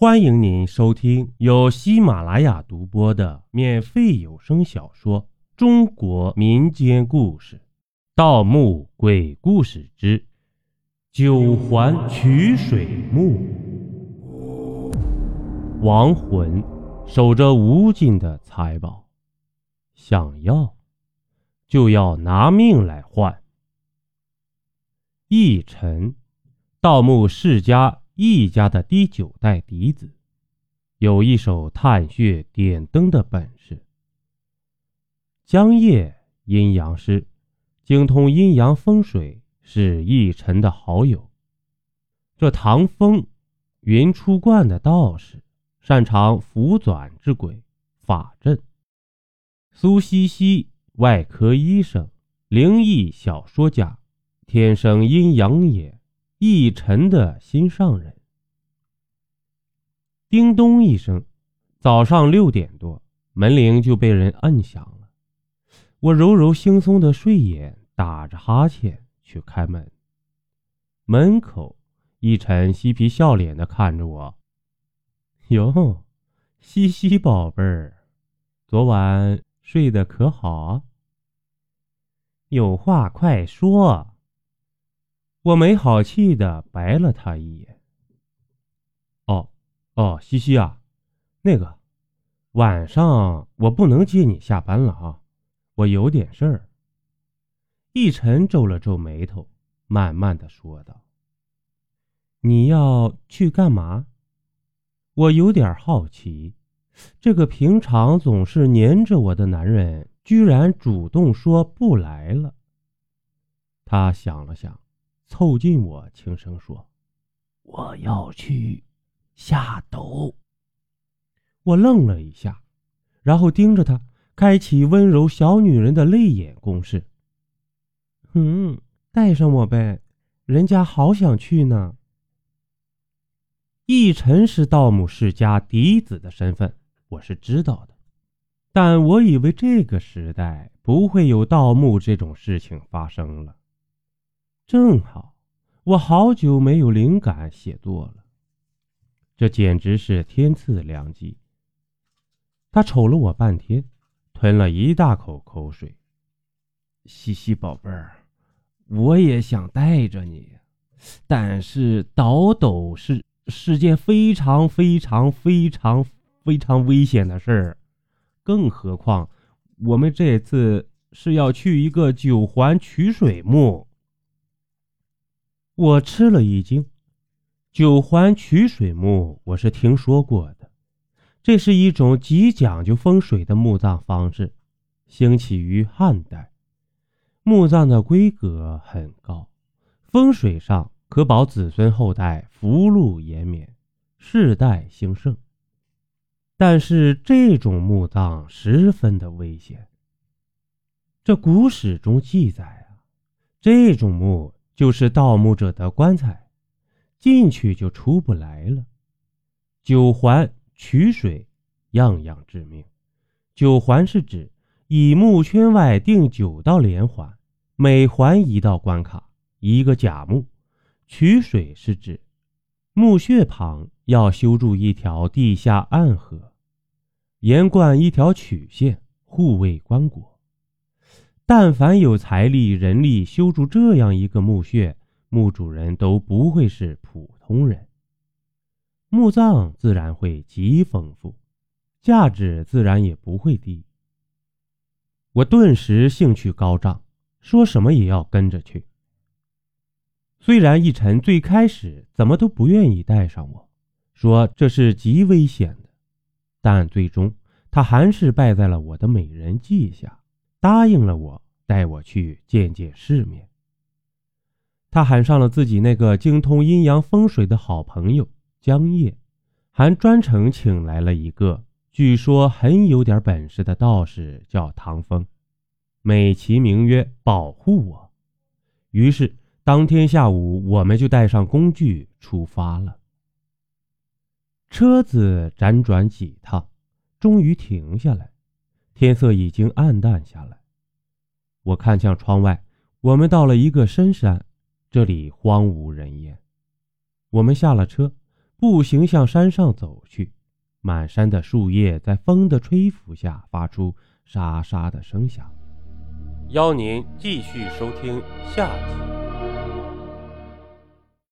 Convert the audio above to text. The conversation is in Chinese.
欢迎您收听由喜马拉雅独播的免费有声小说《中国民间故事·盗墓鬼故事之九环取水墓》。亡魂守着无尽的财宝，想要就要拿命来换。义臣，盗墓世家。易家的第九代嫡子，有一手探穴点灯的本事。江夜阴阳师，精通阴阳风水，是易臣的好友。这唐风，云出观的道士，擅长符转之鬼，法阵。苏西西，外科医生，灵异小说家，天生阴阳眼。一晨的心上人。叮咚一声，早上六点多，门铃就被人摁响了。我揉揉惺忪的睡眼，打着哈欠去开门。门口，一晨嬉皮笑脸的看着我：“哟，西西宝贝儿，昨晚睡得可好？有话快说。”我没好气的白了他一眼。哦，哦，西西啊，那个晚上我不能接你下班了啊，我有点事儿。一晨皱了皱眉头，慢慢的说道：“你要去干嘛？”我有点好奇，这个平常总是黏着我的男人，居然主动说不来了。他想了想。凑近我，轻声说：“我要去下斗。”我愣了一下，然后盯着他，开启温柔小女人的泪眼攻势。“嗯，带上我呗，人家好想去呢。”奕晨是盗墓世家嫡子的身份，我是知道的，但我以为这个时代不会有盗墓这种事情发生了。正好，我好久没有灵感写作了，这简直是天赐良机。他瞅了我半天，吞了一大口口水。西西宝贝儿，我也想带着你，但是倒斗是是件非常非常非常非常危险的事儿，更何况我们这次是要去一个九环取水墓。我吃了一惊，九环取水墓我是听说过的，这是一种极讲究风水的墓葬方式，兴起于汉代。墓葬的规格很高，风水上可保子孙后代福禄延绵，世代兴盛。但是这种墓葬十分的危险。这古史中记载啊，这种墓。就是盗墓者的棺材，进去就出不来了。九环取水，样样致命。九环是指以墓圈外定九道连环，每环一道关卡，一个假墓。取水是指墓穴旁要修筑一条地下暗河，沿贯一条曲线，护卫棺椁。但凡有财力、人力修筑这样一个墓穴，墓主人都不会是普通人，墓葬自然会极丰富，价值自然也不会低。我顿时兴趣高涨，说什么也要跟着去。虽然一晨最开始怎么都不愿意带上我，说这是极危险的，但最终他还是败在了我的美人计下。答应了我，带我去见见世面。他喊上了自己那个精通阴阳风水的好朋友江夜，还专程请来了一个据说很有点本事的道士，叫唐风，美其名曰保护我。于是当天下午，我们就带上工具出发了。车子辗转几趟，终于停下来。天色已经暗淡下来，我看向窗外，我们到了一个深山，这里荒无人烟。我们下了车，步行向山上走去。满山的树叶在风的吹拂下发出沙沙的声响。邀您继续收听下集。